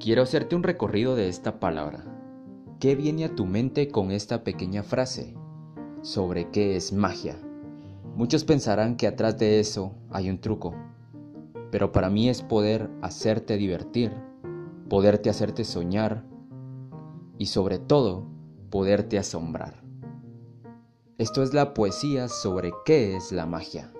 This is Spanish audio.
Quiero hacerte un recorrido de esta palabra. ¿Qué viene a tu mente con esta pequeña frase? Sobre qué es magia. Muchos pensarán que atrás de eso hay un truco, pero para mí es poder hacerte divertir, poderte hacerte soñar y sobre todo poderte asombrar. Esto es la poesía sobre qué es la magia.